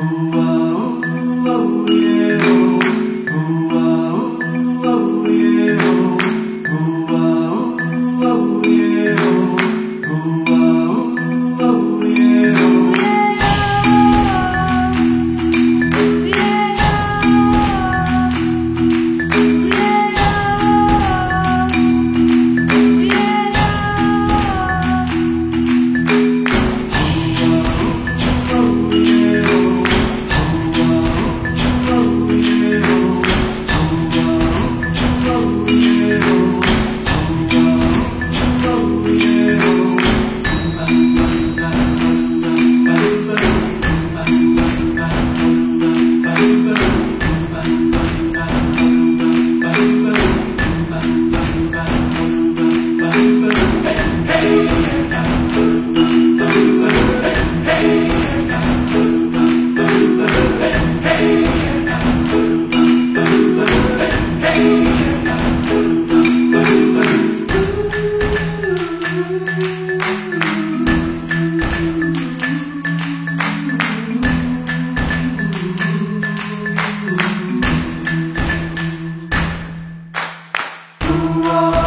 Ooh, ah. Oh.